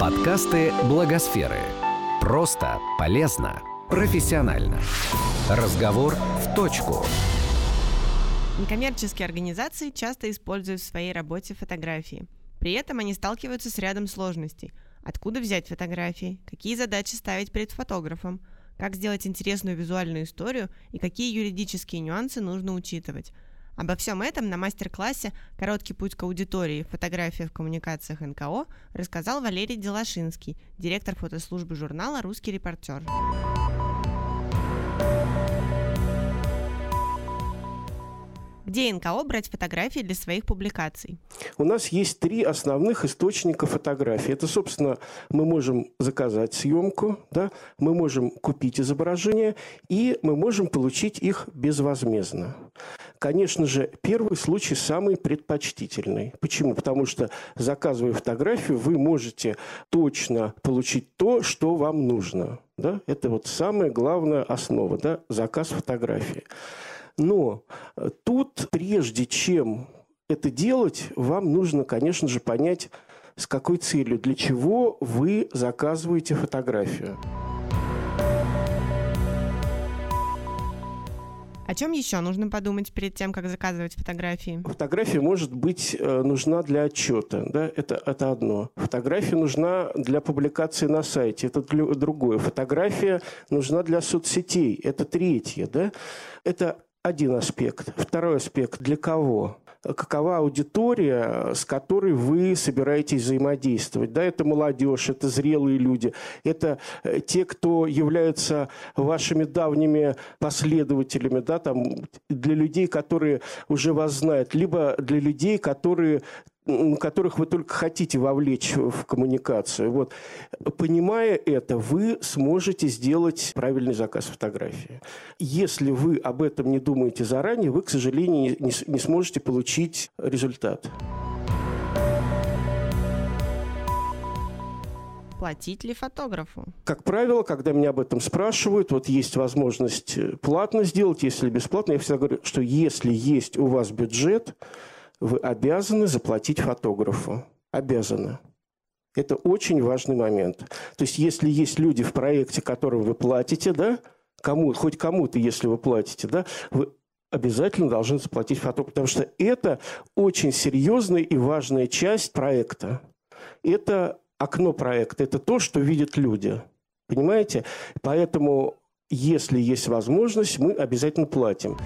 Подкасты Благосферы. Просто, полезно, профессионально. Разговор в точку. Некоммерческие организации часто используют в своей работе фотографии. При этом они сталкиваются с рядом сложностей. Откуда взять фотографии? Какие задачи ставить перед фотографом? Как сделать интересную визуальную историю и какие юридические нюансы нужно учитывать – Обо всем этом на мастер-классе «Короткий путь к аудитории. Фотография в коммуникациях НКО» рассказал Валерий Делашинский, директор фотослужбы журнала «Русский репортер». Где НКО брать фотографии для своих публикаций? У нас есть три основных источника фотографий. Это, собственно, мы можем заказать съемку, да, мы можем купить изображение, и мы можем получить их безвозмездно. Конечно же, первый случай самый предпочтительный. Почему? Потому что, заказывая фотографию, вы можете точно получить то, что вам нужно. Да? Это вот самая главная основа, да? заказ фотографии. Но э, тут, прежде чем это делать, вам нужно, конечно же, понять, с какой целью, для чего вы заказываете фотографию. О чем еще нужно подумать перед тем, как заказывать фотографии? Фотография может быть э, нужна для отчета, да, это, это одно. Фотография нужна для публикации на сайте, это другое. Фотография нужна для соцсетей, это третье, да. Это один аспект. Второй аспект – для кого? Какова аудитория, с которой вы собираетесь взаимодействовать. Да, это молодежь, это зрелые люди, это э, те, кто являются вашими давними последователями, да, там, для людей, которые уже вас знают, либо для людей, которые которых вы только хотите вовлечь в коммуникацию. Вот. Понимая это, вы сможете сделать правильный заказ фотографии. Если вы об этом не думаете заранее, вы, к сожалению, не, не сможете получить результат. платить ли фотографу? Как правило, когда меня об этом спрашивают, вот есть возможность платно сделать, если бесплатно, я всегда говорю, что если есть у вас бюджет, вы обязаны заплатить фотографу. Обязаны. Это очень важный момент. То есть, если есть люди в проекте, которым вы платите, да, кому, хоть кому-то, если вы платите, да, вы обязательно должны заплатить фотографу, потому что это очень серьезная и важная часть проекта. Это окно проекта, это то, что видят люди. Понимаете? Поэтому, если есть возможность, мы обязательно платим.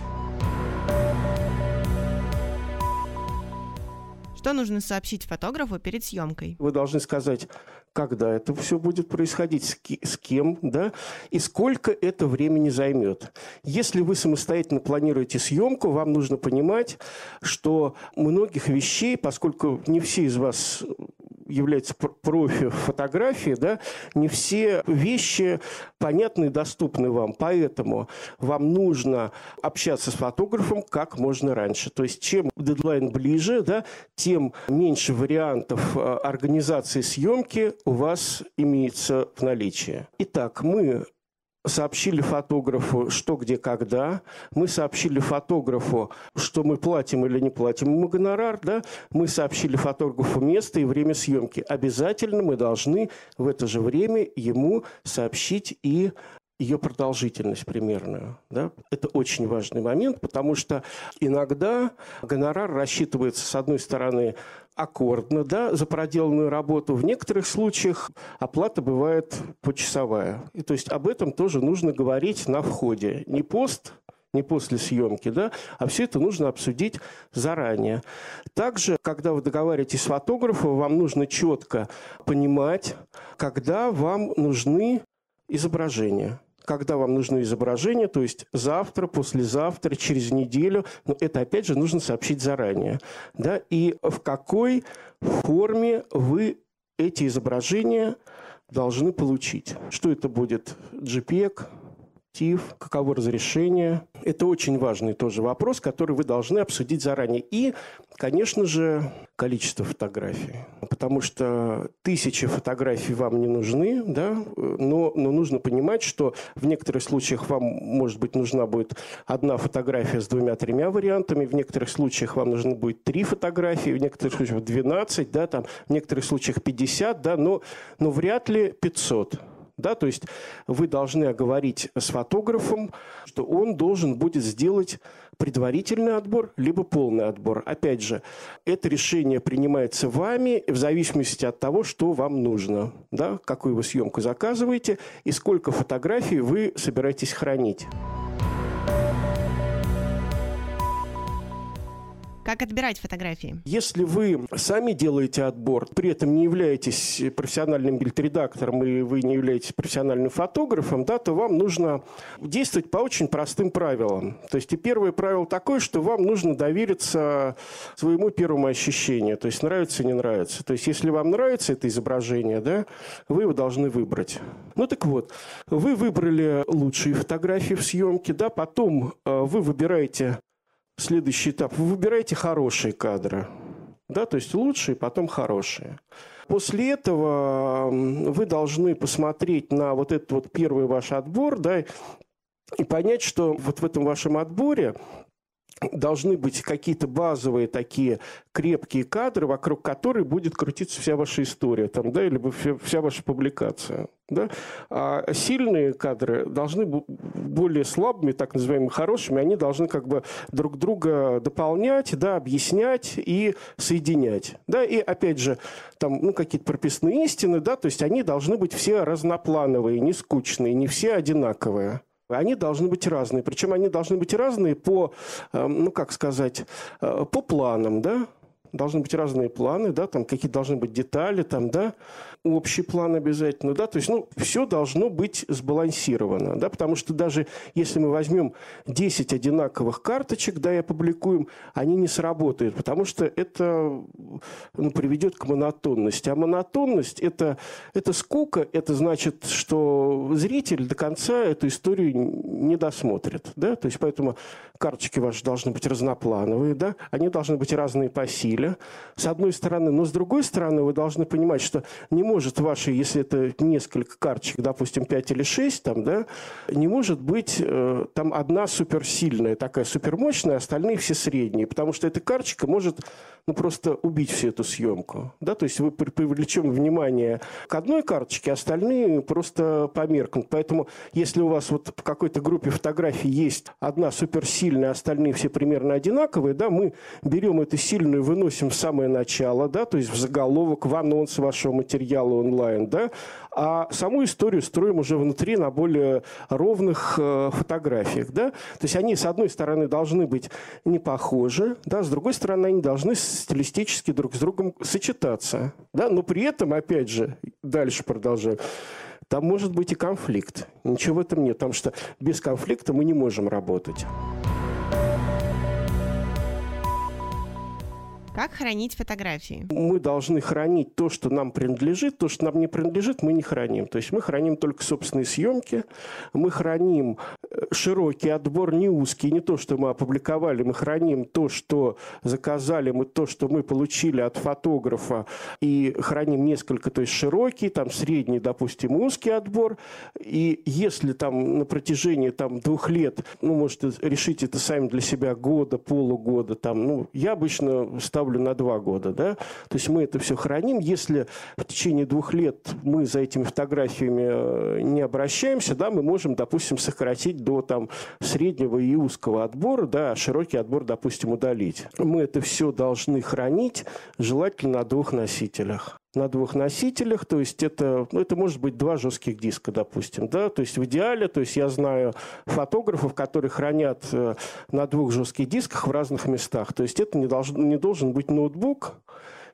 Что нужно сообщить фотографу перед съемкой? Вы должны сказать, когда это все будет происходить, с кем, да, и сколько это времени займет. Если вы самостоятельно планируете съемку, вам нужно понимать, что многих вещей, поскольку не все из вас является профи фотографии, да, не все вещи понятны и доступны вам. Поэтому вам нужно общаться с фотографом как можно раньше. То есть чем дедлайн ближе, да, тем меньше вариантов э, организации съемки у вас имеется в наличии. Итак, мы сообщили фотографу, что, где, когда. Мы сообщили фотографу, что мы платим или не платим ему гонорар. Да? Мы сообщили фотографу место и время съемки. Обязательно мы должны в это же время ему сообщить и ее продолжительность примерную. Да? Это очень важный момент, потому что иногда гонорар рассчитывается, с одной стороны, аккордно да, за проделанную работу. В некоторых случаях оплата бывает почасовая. И, то есть об этом тоже нужно говорить на входе. Не пост не после съемки, да, а все это нужно обсудить заранее. Также, когда вы договариваетесь с фотографом, вам нужно четко понимать, когда вам нужны изображения когда вам нужно изображение, то есть завтра, послезавтра, через неделю, но это опять же нужно сообщить заранее. Да? И в какой форме вы эти изображения должны получить. Что это будет? JPEG, объектив, каково разрешение. Это очень важный тоже вопрос, который вы должны обсудить заранее. И, конечно же, количество фотографий. Потому что тысячи фотографий вам не нужны, да, но, но нужно понимать, что в некоторых случаях вам, может быть, нужна будет одна фотография с двумя-тремя вариантами, в некоторых случаях вам нужно будет три фотографии, в некоторых случаях 12, да, там, в некоторых случаях 50, да, но, но вряд ли 500. Да, то есть вы должны оговорить с фотографом, что он должен будет сделать предварительный отбор, либо полный отбор. Опять же, это решение принимается вами в зависимости от того, что вам нужно, да, какую вы съемку заказываете и сколько фотографий вы собираетесь хранить. Как отбирать фотографии? Если вы сами делаете отбор, при этом не являетесь профессиональным бильд-редактором и вы не являетесь профессиональным фотографом, да, то вам нужно действовать по очень простым правилам. То есть и первое правило такое, что вам нужно довериться своему первому ощущению. То есть нравится, не нравится. То есть если вам нравится это изображение, да, вы его должны выбрать. Ну так вот, вы выбрали лучшие фотографии в съемке, да, потом э, вы выбираете следующий этап. Вы выбираете хорошие кадры. Да, то есть лучшие, потом хорошие. После этого вы должны посмотреть на вот этот вот первый ваш отбор, да, и понять, что вот в этом вашем отборе должны быть какие-то базовые такие крепкие кадры, вокруг которых будет крутиться вся ваша история, там, да, или вся ваша публикация. Да? А сильные кадры должны быть более слабыми, так называемыми хорошими, они должны как бы друг друга дополнять, да, объяснять и соединять. Да? И опять же, там ну, какие-то прописные истины, да, то есть они должны быть все разноплановые, не скучные, не все одинаковые они должны быть разные. Причем они должны быть разные по, эм, ну как сказать, э, по планам, да, должны быть разные планы, да, там какие должны быть детали, там, да, общий план обязательно, да, то есть, ну, все должно быть сбалансировано, да, потому что даже если мы возьмем 10 одинаковых карточек, да, и опубликуем, они не сработают, потому что это ну, приведет к монотонности. А монотонность это, – это скука, это значит, что зритель до конца эту историю не досмотрит, да, то есть, поэтому карточки ваши должны быть разноплановые, да, они должны быть разные по силе, с одной стороны, но с другой стороны вы должны понимать, что не может ваши, если это несколько карточек, допустим, 5 или 6, там, да, не может быть э, там одна суперсильная, такая супермощная, остальные все средние, потому что эта карточка может ну, просто убить всю эту съемку. Да? То есть вы привлечем внимание к одной карточке, остальные просто померкнут. Поэтому если у вас вот в какой-то группе фотографий есть одна суперсильная, остальные все примерно одинаковые, да, мы берем эту сильную, выносим в самое начало, да, то есть в заголовок, в анонс вашего материала онлайн, да, а саму историю строим уже внутри на более ровных э, фотографиях. Да? То есть они, с одной стороны, должны быть не похожи, да, с другой стороны, они должны стилистически друг с другом сочетаться. Да? Но при этом, опять же, дальше продолжаю, там может быть и конфликт. Ничего в этом нет, потому что без конфликта мы не можем работать. Как хранить фотографии? Мы должны хранить то, что нам принадлежит. То, что нам не принадлежит, мы не храним. То есть мы храним только собственные съемки. Мы храним широкий отбор, не узкий. Не то, что мы опубликовали. Мы храним то, что заказали, мы то, что мы получили от фотографа. И храним несколько, то есть широкий, там средний, допустим, узкий отбор. И если там на протяжении там, двух лет, ну, можете решить это сами для себя года, полугода, там, ну, я обычно ставлю на два года, да, то есть мы это все храним. Если в течение двух лет мы за этими фотографиями э, не обращаемся, да, мы можем, допустим, сократить до там среднего и узкого отбора, да, широкий отбор, допустим, удалить. Мы это все должны хранить, желательно на двух носителях на двух носителях, то есть это, ну, это может быть два жестких диска, допустим, да, то есть в идеале, то есть я знаю фотографов, которые хранят э, на двух жестких дисках в разных местах, то есть это не, должен, не должен быть ноутбук,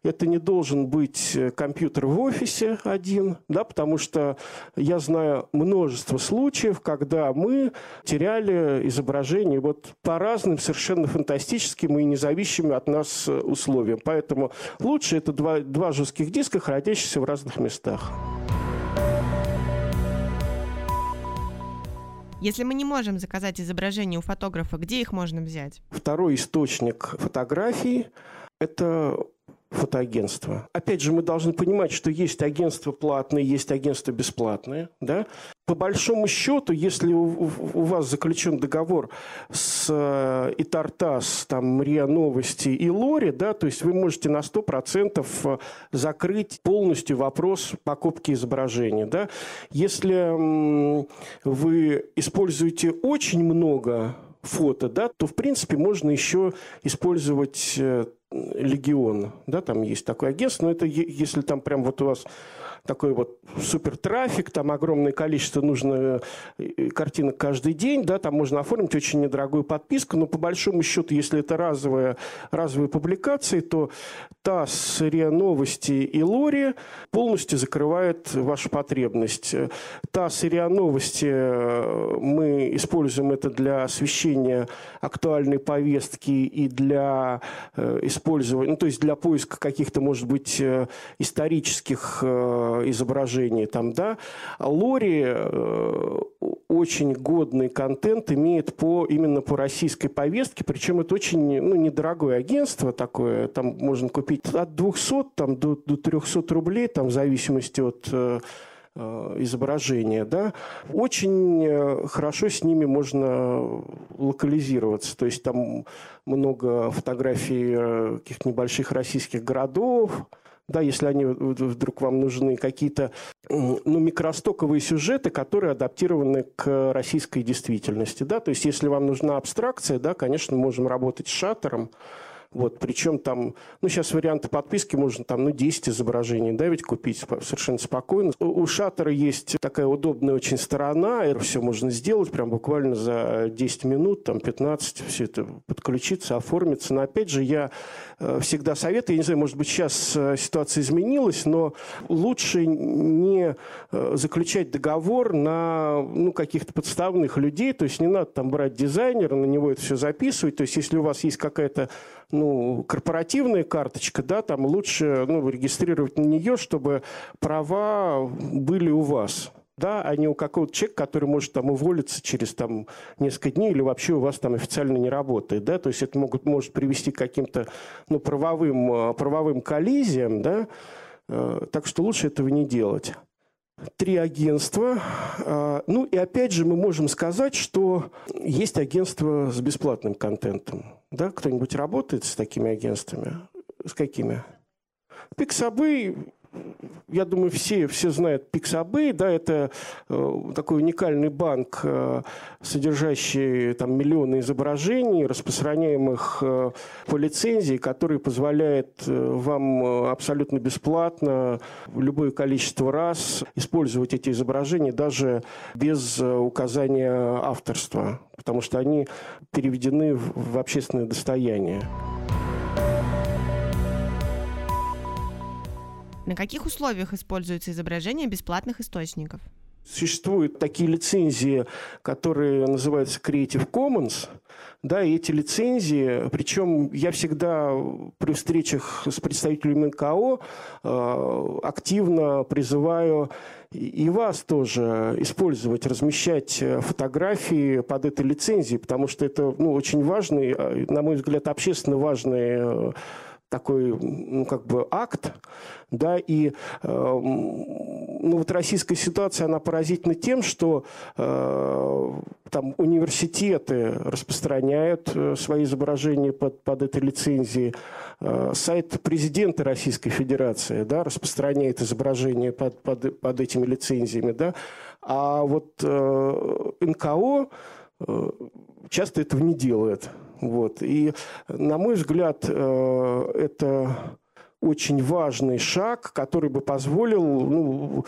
это не должен быть э, компьютер в офисе один, да, потому что я знаю множество случаев, когда мы теряли изображение вот по разным совершенно фантастическим и независимым от нас э, условиям. Поэтому лучше это два, два жестких диска, хранящихся в разных местах. Если мы не можем заказать изображение у фотографа, где их можно взять? Второй источник фотографий – это фотоагентства. Опять же, мы должны понимать, что есть агентства платные, есть агентства бесплатные. Да? По большому счету, если у, у вас заключен договор с э, Итартас, там, РИА Новости и Лори, да, то есть вы можете на 100% э, закрыть полностью вопрос покупки изображения. Да? Если вы используете очень много фото, да, то, в принципе, можно еще использовать э, Легион, да, там есть такое агентство, но это если там прям вот у вас такой вот супер трафик, там огромное количество нужно э, картинок каждый день, да, там можно оформить очень недорогую подписку, но по большому счету, если это разовые, разовые публикации, то ТАСС, РИА Новости и Лори полностью закрывает вашу потребность. ТАСС и РИА Новости э, мы используем это для освещения актуальной повестки и для э, использования, ну, то есть для поиска каких-то, может быть, исторических изображений там, да, Лори э, очень годный контент имеет по, именно по российской повестке, причем это очень ну, недорогое агентство такое, там можно купить от 200 там, до, до 300 рублей, там, в зависимости от э, э, изображения, да, очень хорошо с ними можно локализироваться. То есть там много фотографий каких-то небольших российских городов, да, если они вдруг вам нужны, какие-то ну, микростоковые сюжеты, которые адаптированы к российской действительности. Да? То есть если вам нужна абстракция, да, конечно, мы можем работать с шаттером, вот, причем там, ну, сейчас варианты подписки можно там, ну, 10 изображений, да, ведь купить совершенно спокойно. У, у шаттера есть такая удобная очень сторона, это все можно сделать прям буквально за 10 минут, там, 15, все это подключиться, оформиться. Но, опять же, я э, всегда советую, я не знаю, может быть, сейчас э, ситуация изменилась, но лучше не э, заключать договор на, ну, каких-то подставных людей, то есть не надо там брать дизайнера, на него это все записывать, то есть если у вас есть какая-то ну, корпоративная карточка, да, там лучше ну, регистрировать на нее, чтобы права были у вас да, а не у какого-то человека, который может там уволиться через там несколько дней или вообще у вас там официально не работает, да, то есть это могут, может привести к каким-то, ну, правовым, правовым коллизиям, да, э, так что лучше этого не делать. Три агентства. Э, ну и опять же мы можем сказать, что есть агентства с бесплатным контентом. Да? Кто-нибудь работает с такими агентствами? С какими? Пиксабы я думаю, все, все знают Pixabay, да, это э, такой уникальный банк, э, содержащий там миллионы изображений, распространяемых э, по лицензии, который позволяет э, вам э, абсолютно бесплатно любое количество раз использовать эти изображения даже без э, указания авторства, потому что они переведены в, в общественное достояние. На каких условиях используются изображения бесплатных источников? Существуют такие лицензии, которые называются Creative Commons, да, и эти лицензии, причем я всегда при встречах с представителями НКО э, активно призываю и вас тоже использовать, размещать фотографии под этой лицензией, потому что это ну, очень важный, э, на мой взгляд, общественно важный э, такой, ну, как бы акт, да, и э, ну, вот российская ситуация, она поразительна тем, что э, там университеты распространяют э, свои изображения под, под этой лицензией, э, сайт президента Российской Федерации, да, распространяет изображения под, под, под этими лицензиями, да, а вот э, НКО часто этого не делает. Вот. И, на мой взгляд, э, это очень важный шаг, который бы позволил ну,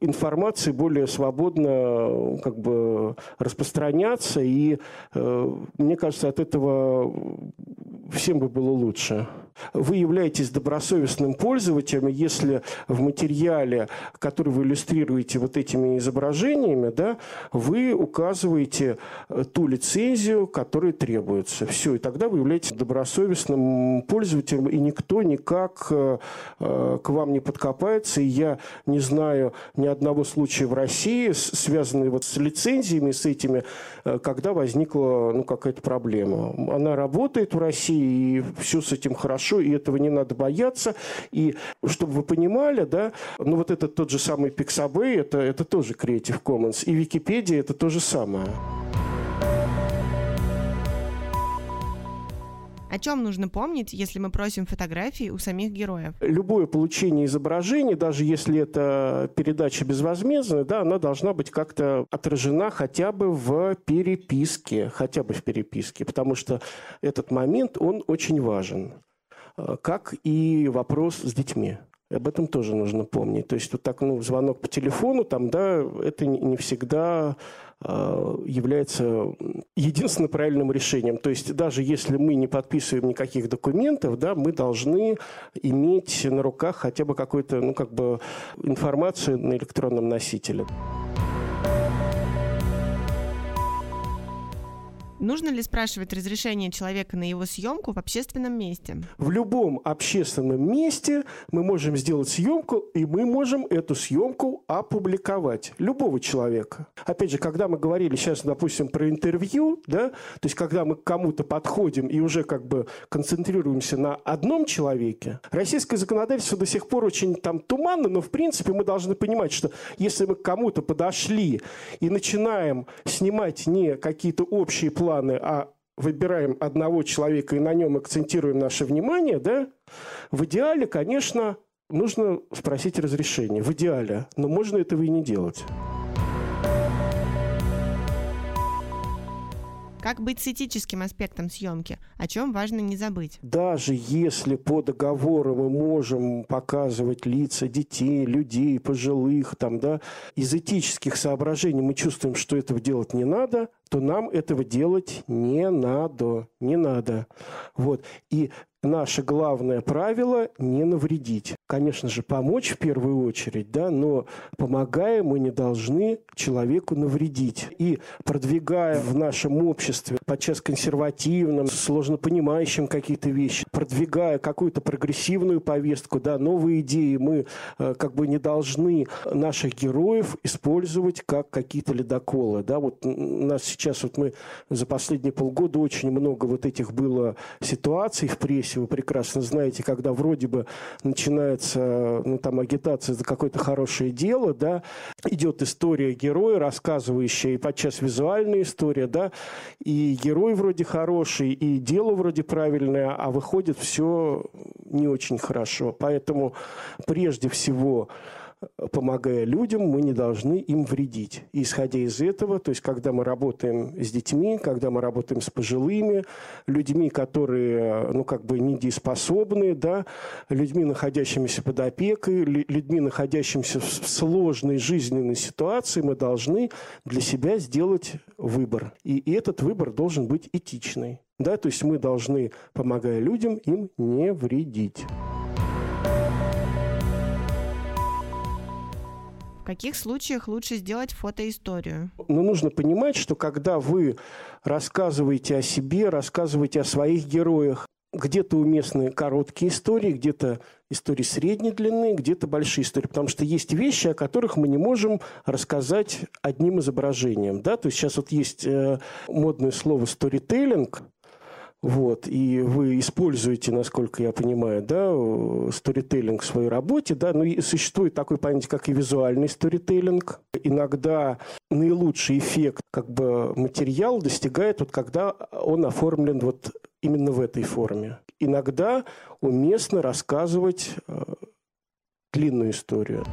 информации более свободно как бы распространяться. И э, мне кажется, от этого всем бы было лучше. Вы являетесь добросовестным пользователем, если в материале, который вы иллюстрируете вот этими изображениями, да, вы указываете э, ту лицензию, которая требуется. Все, и тогда вы являетесь добросовестным пользователем, и никто никак э, э, к вам не подкопается. И я не знаю ни одного случая в России, связанного вот с лицензиями, с этими, когда возникла ну, какая-то проблема. Она работает в России, и все с этим хорошо, и этого не надо бояться. И чтобы вы понимали, да, ну вот этот тот же самый Pixabay, это, это тоже Creative Commons, и Википедия это то же самое. О чем нужно помнить, если мы просим фотографии у самих героев? Любое получение изображений, даже если это передача безвозмездная, да, она должна быть как-то отражена хотя бы в переписке, хотя бы в переписке, потому что этот момент, он очень важен, как и вопрос с детьми. Об этом тоже нужно помнить. То есть вот так, ну, звонок по телефону, там, да, это не всегда э, является единственным правильным решением. То есть даже если мы не подписываем никаких документов, да, мы должны иметь на руках хотя бы какую-то, ну, как бы информацию на электронном носителе. Нужно ли спрашивать разрешение человека на его съемку в общественном месте? В любом общественном месте мы можем сделать съемку, и мы можем эту съемку опубликовать. Любого человека. Опять же, когда мы говорили сейчас, допустим, про интервью, да, то есть когда мы к кому-то подходим и уже как бы концентрируемся на одном человеке, российское законодательство до сих пор очень там туманно, но в принципе мы должны понимать, что если мы к кому-то подошли и начинаем снимать не какие-то общие планы, планы, а выбираем одного человека и на нем акцентируем наше внимание, да, в идеале, конечно, нужно спросить разрешение. В идеале. Но можно этого и не делать. Как быть с этическим аспектом съемки? О чем важно не забыть? Даже если по договору мы можем показывать лица детей, людей, пожилых, там, да, из этических соображений мы чувствуем, что этого делать не надо, то нам этого делать не надо. Не надо. Вот. И наше главное правило – не навредить. Конечно же, помочь в первую очередь, да, но помогая, мы не должны человеку навредить. И продвигая в нашем обществе, подчас консервативном, сложно понимающим какие-то вещи, продвигая какую-то прогрессивную повестку, да, новые идеи, мы э, как бы не должны наших героев использовать как какие-то ледоколы. Да. Вот у нас сейчас вот мы за последние полгода очень много вот этих было ситуаций в прессе, вы прекрасно знаете, когда вроде бы начинается ну, там, агитация за какое-то хорошее дело, да, идет история героя, рассказывающая и подчас визуальная история, да, и герой вроде хороший, и дело вроде правильное, а выходит все не очень хорошо. Поэтому прежде всего помогая людям, мы не должны им вредить. И исходя из этого, то есть когда мы работаем с детьми, когда мы работаем с пожилыми, людьми, которые, ну, как бы недееспособны, да, людьми, находящимися под опекой, людьми, находящимися в сложной жизненной ситуации, мы должны для себя сделать выбор. И этот выбор должен быть этичный. Да, то есть мы должны, помогая людям, им не вредить. В каких случаях лучше сделать фотоисторию? Ну, нужно понимать, что когда вы рассказываете о себе, рассказываете о своих героях, где-то уместны короткие истории, где-то истории средней длины, где-то большие истории. Потому что есть вещи, о которых мы не можем рассказать одним изображением. Да? То есть сейчас вот есть э, модное слово «сторителлинг», вот, и вы используете, насколько я понимаю, да, сторителлинг в своей работе, да, но и существует такой понятие, как и визуальный сторителлинг. Иногда наилучший эффект, как бы материал достигает, вот когда он оформлен вот именно в этой форме. Иногда уместно рассказывать э, длинную историю.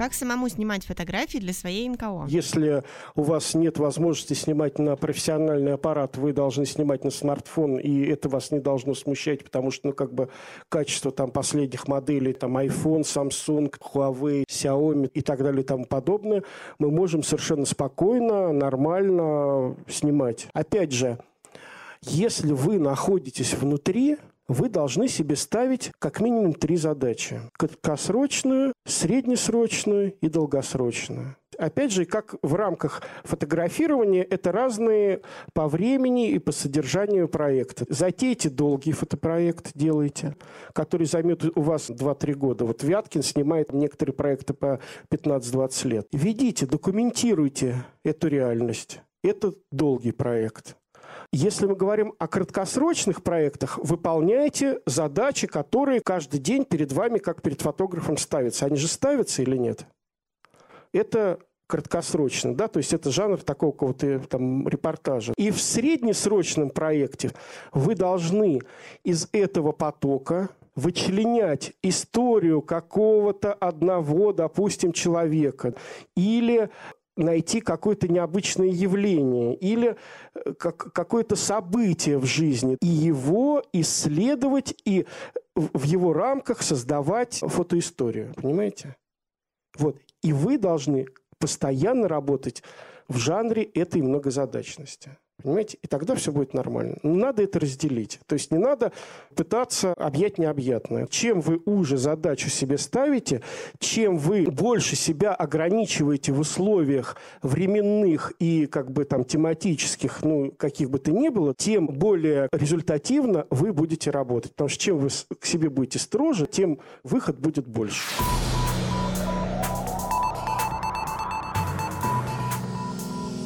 Как самому снимать фотографии для своей НКО? Если у вас нет возможности снимать на профессиональный аппарат, вы должны снимать на смартфон, и это вас не должно смущать, потому что, ну, как бы качество там последних моделей, там iPhone, Samsung, Huawei, Xiaomi и так далее и тому подобное, мы можем совершенно спокойно, нормально снимать. Опять же, Если вы находитесь внутри, вы должны себе ставить как минимум три задачи. Краткосрочную, среднесрочную и долгосрочную. Опять же, как в рамках фотографирования, это разные по времени и по содержанию проекта. Затейте долгий фотопроект, делайте, который займет у вас 2-3 года. Вот Вяткин снимает некоторые проекты по 15-20 лет. Ведите, документируйте эту реальность. Это долгий проект. Если мы говорим о краткосрочных проектах, выполняйте задачи, которые каждый день перед вами, как перед фотографом, ставятся. Они же ставятся или нет? Это краткосрочно, да, то есть это жанр такого какого-то там репортажа. И в среднесрочном проекте вы должны из этого потока вычленять историю какого-то одного, допустим, человека или найти какое-то необычное явление или э, как, какое-то событие в жизни, и его исследовать, и в его рамках создавать фотоисторию. Понимаете? Вот. И вы должны постоянно работать в жанре этой многозадачности. Понимаете? И тогда все будет нормально. Но надо это разделить. То есть не надо пытаться объять необъятное. Чем вы уже задачу себе ставите, чем вы больше себя ограничиваете в условиях временных и как бы там тематических, ну, каких бы то ни было, тем более результативно вы будете работать. Потому что чем вы к себе будете строже, тем выход будет больше.